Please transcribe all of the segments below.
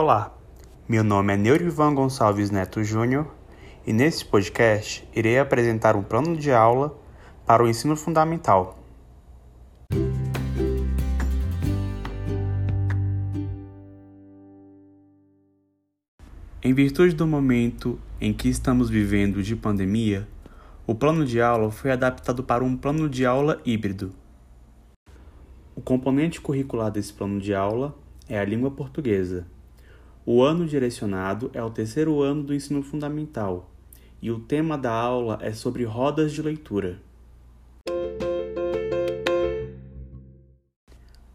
Olá, meu nome é Neurivan Gonçalves Neto Júnior e nesse podcast irei apresentar um plano de aula para o ensino fundamental. Em virtude do momento em que estamos vivendo de pandemia, o plano de aula foi adaptado para um plano de aula híbrido. O componente curricular desse plano de aula é a língua portuguesa. O ano direcionado é o terceiro ano do ensino fundamental e o tema da aula é sobre rodas de leitura.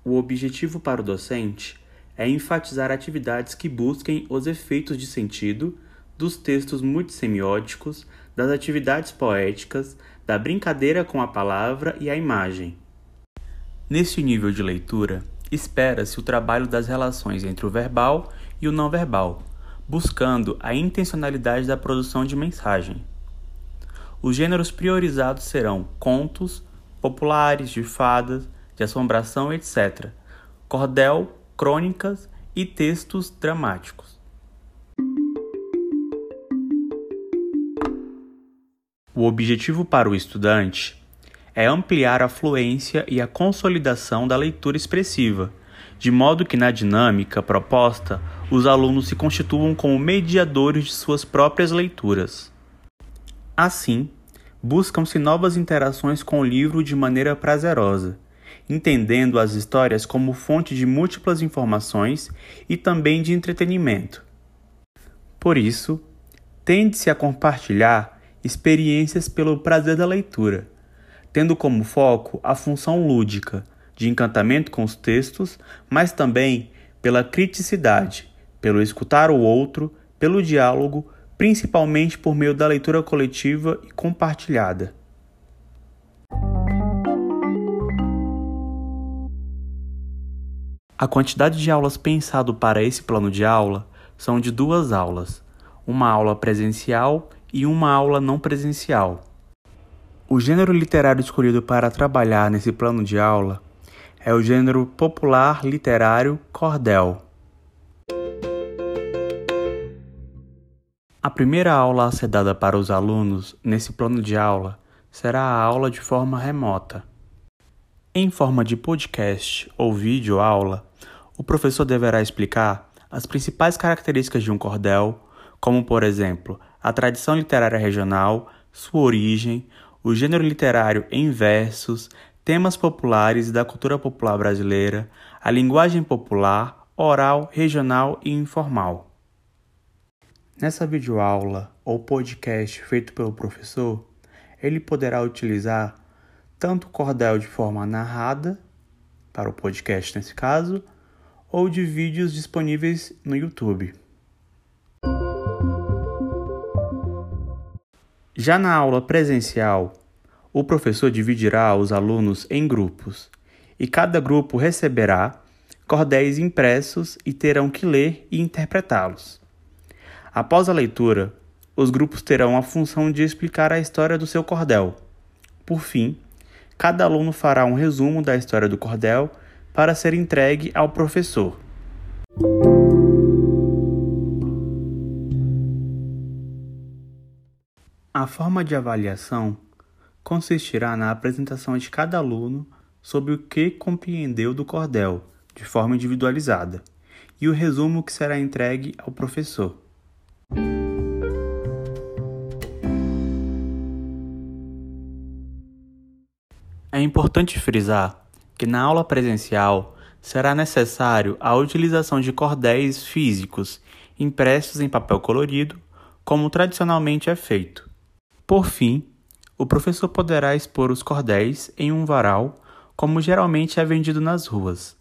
O objetivo para o docente é enfatizar atividades que busquem os efeitos de sentido dos textos multissemióticos, das atividades poéticas, da brincadeira com a palavra e a imagem. Nesse nível de leitura, espera-se o trabalho das relações entre o verbal e o não verbal, buscando a intencionalidade da produção de mensagem. Os gêneros priorizados serão contos, populares, de fadas, de assombração, etc., cordel, crônicas e textos dramáticos. O objetivo para o estudante é ampliar a fluência e a consolidação da leitura expressiva, de modo que na dinâmica proposta os alunos se constituam como mediadores de suas próprias leituras. Assim, buscam-se novas interações com o livro de maneira prazerosa, entendendo as histórias como fonte de múltiplas informações e também de entretenimento. Por isso, tende-se a compartilhar experiências pelo prazer da leitura tendo como foco a função lúdica, de encantamento com os textos, mas também pela criticidade, pelo escutar o outro, pelo diálogo, principalmente por meio da leitura coletiva e compartilhada. A quantidade de aulas pensado para esse plano de aula são de duas aulas, uma aula presencial e uma aula não presencial. O gênero literário escolhido para trabalhar nesse plano de aula é o gênero popular literário cordel. A primeira aula a ser dada para os alunos nesse plano de aula será a aula de forma remota. Em forma de podcast ou vídeo aula, o professor deverá explicar as principais características de um cordel, como por exemplo, a tradição literária regional, sua origem, o gênero literário em versos, temas populares da cultura popular brasileira, a linguagem popular, oral, regional e informal. Nessa videoaula ou podcast feito pelo professor, ele poderá utilizar tanto o cordel de forma narrada, para o podcast nesse caso, ou de vídeos disponíveis no YouTube. Já na aula presencial, o professor dividirá os alunos em grupos e cada grupo receberá cordéis impressos e terão que ler e interpretá-los. Após a leitura, os grupos terão a função de explicar a história do seu cordel. Por fim, cada aluno fará um resumo da história do cordel para ser entregue ao professor. A forma de avaliação consistirá na apresentação de cada aluno sobre o que compreendeu do cordel, de forma individualizada, e o resumo que será entregue ao professor. É importante frisar que na aula presencial será necessário a utilização de cordéis físicos impressos em papel colorido, como tradicionalmente é feito. Por fim, o professor poderá expor os cordéis em um varal, como geralmente é vendido nas ruas.